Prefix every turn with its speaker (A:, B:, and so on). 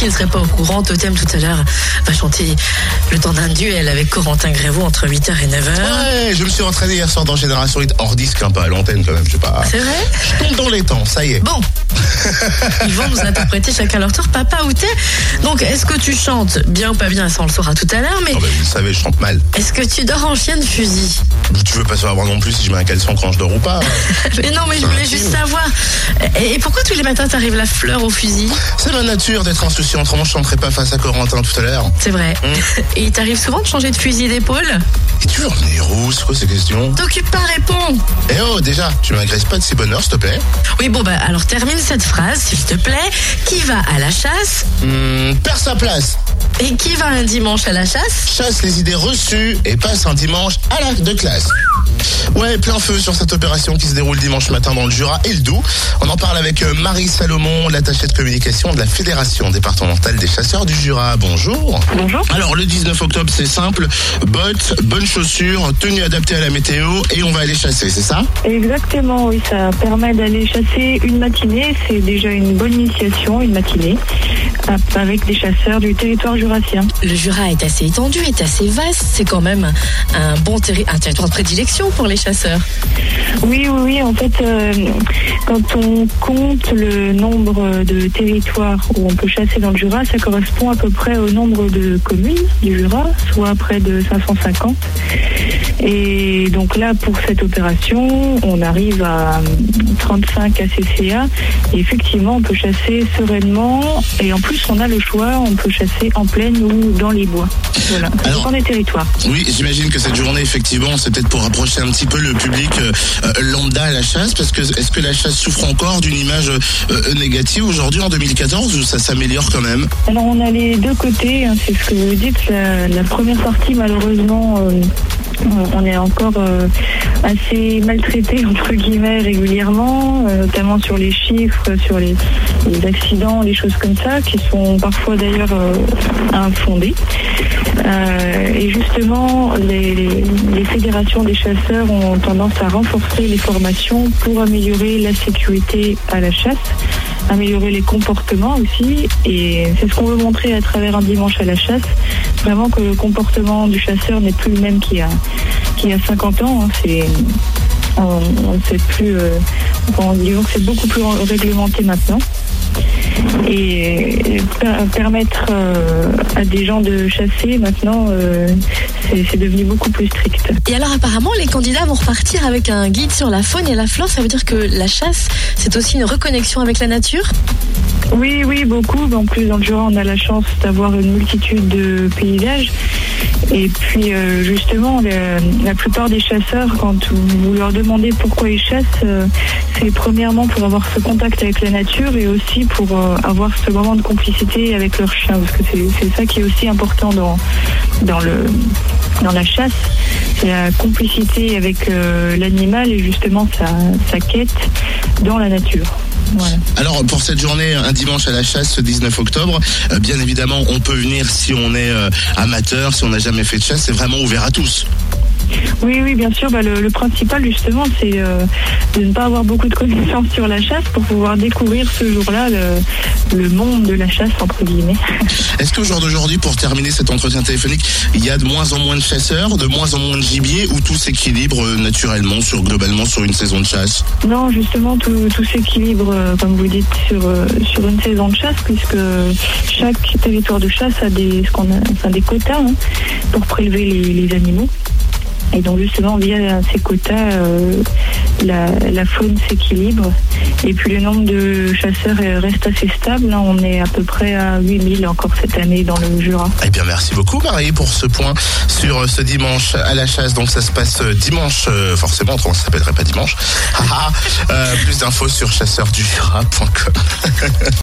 A: qui ne serait pas au courant, Totem tout à l'heure va chanter le temps d'un duel avec Corentin Grévaux entre 8h et 9h.
B: Ouais, je me suis entraîné hier soir dans Génération 8 hors disque un peu à l'antenne quand même, je sais pas.
A: C'est vrai
B: Je tombe dans les temps, ça y est.
A: Bon, ils vont nous interpréter chacun leur tour, papa ou t'es? Donc, est-ce que tu chantes bien ou pas bien Ça, on le saura tout à l'heure, mais
B: Oh, vous le savez, je chante mal.
A: est-ce que tu dors en chien de fusil
B: Tu veux pas savoir non plus si je mets un caleçon quand je dors ou pas
A: Mais non, mais je voulais juste savoir. Et et pourquoi tous les matins t'arrives la fleur au fusil?
B: C'est ma nature d'être insouciant, autrement je chanterais pas face à Corentin tout à l'heure.
A: C'est vrai. Et il t'arrive souvent de changer de fusil d'épaule
B: Et tu veux revenir où C'est quoi ces questions
A: T'occupes pas, réponds
B: Eh oh, déjà, tu m'agresses pas de si bonne heure, s'il te plaît.
A: Oui, bon, bah alors termine cette phrase, s'il te plaît. Qui va à la chasse
B: Hmm, perds sa place.
A: et qui va un dimanche à la chasse
B: chasse les idées reçues et passe un dimanche à la de classe. Ouais, plein feu sur cette opération qui se déroule dimanche matin dans le Jura et le Doubs. On en parle avec euh, Marie Salomon, l'attachée de communication de la Fédération départementale des chasseurs du Jura. Bonjour.
C: Bonjour.
B: Alors le 19 octobre, c'est simple, bottes, bonnes chaussures, tenue adaptée à la météo et on va aller chasser, c'est ça?
C: Exactement, oui, ça permet d'aller chasser une matinée. C'est déjà une bonne initiation, une matinée, avec des chasseurs du territoire jurassien.
A: Le Jura est assez étendu, est assez vaste. C'est quand même un bon terri- un territoire de prédilection pour les chasseurs.
C: Oui, oui, oui. En fait, euh, quand on compte le nombre de territoires où on peut chasser dans le Jura, ça correspond à peu près au nombre de communes du Jura, soit près de 550. Et donc là, pour cette opération, on arrive à 35 ACCA. Et effectivement, on peut chasser sereinement. Et en plus, on a le choix. On peut chasser en plaine ou dans les bois. Voilà. Ça
B: Alors-
C: dépend des territoires.
B: Oui, j'imagine que cette journée, effectivement, c'est peut-être pour rapprocher un petit peu le public euh, euh, lambda à la chasse, parce que est-ce que la chasse souffre encore d'une image euh, négative aujourd'hui en 2014 ou ça s'améliore quand même?
C: Alors on a les deux côtés, hein, c'est ce que vous dites. La, première partie, malheureusement, euh, on est encore euh, assez maltraité entre guillemets régulièrement, euh, notamment sur les chiffres, sur les, accidents, les choses comme ça, qui sont parfois d'ailleurs euh, infondées. Et justement, les fédérations des chasseurs ont tendance à renforcer les formations pour améliorer la sécurité à la chasse améliorer les comportements aussi. Et c'est ce qu'on veut montrer à travers un dimanche à la chasse. Vraiment que le comportement du chasseur n'est plus le même qu'il y a, qu'il y a 50 ans. hein. C'est, on ne sait plus, euh, c'est beaucoup plus réglementé maintenant. Et per- permettre euh, à des gens de chasser maintenant, euh, c'est, c'est devenu beaucoup plus strict.
A: Et alors apparemment, les candidats vont repartir avec un guide sur la faune et la flore. Ça veut dire que la chasse, c'est aussi une reconnexion avec la nature?
C: Oui, oui, beaucoup. En plus, dans le Jura, on a la chance d'avoir une multitude de paysages. Et puis, euh, justement, la plupart des chasseurs, quand vous leur demandez pourquoi ils chassent, euh, c'est premièrement pour avoir ce contact avec la nature et aussi pour euh, avoir ce moment de complicité avec leur chien. Parce que c'est ça qui est aussi important dans, la chasse. C'est la complicité avec l'animal et justement sa quête dans la nature.
B: Alors pour cette journée, un dimanche à la chasse, ce 19 octobre, euh, bien évidemment, on peut venir si on est euh, amateur, si on n'a jamais fait de chasse, c'est vraiment ouvert à tous.
C: Oui, oui, bien sûr. Bah, le, le principal, justement, c'est euh, de ne pas avoir beaucoup de connaissances sur la chasse pour pouvoir découvrir ce jour-là le, le monde de la chasse, entre guillemets.
B: Est-ce qu'au jour d'aujourd'hui, pour terminer cet entretien téléphonique, il y a de moins en moins de chasseurs, de moins en moins de gibier, ou tout s'équilibre euh, naturellement sur globalement sur une saison de chasse?
C: Non, justement, tout, tout s'équilibre, euh, comme vous dites, sur, euh, sur une saison de chasse, puisque chaque territoire de chasse a des, ce qu'on a, enfin, des quotas hein, pour prélever les, les animaux. Et donc, justement, via ces quotas, euh, la, faune s'équilibre. Et puis, le nombre de chasseurs euh, reste assez stable. On est à peu près à 8000 encore cette année dans le Jura.
B: Eh bien, merci beaucoup, Marie, pour ce point sur euh, ce dimanche à la chasse. Donc, ça se passe dimanche, euh, forcément, autrement, ça s'appellerait pas dimanche. Haha. Euh, plus d'infos sur chasseurdujura.com.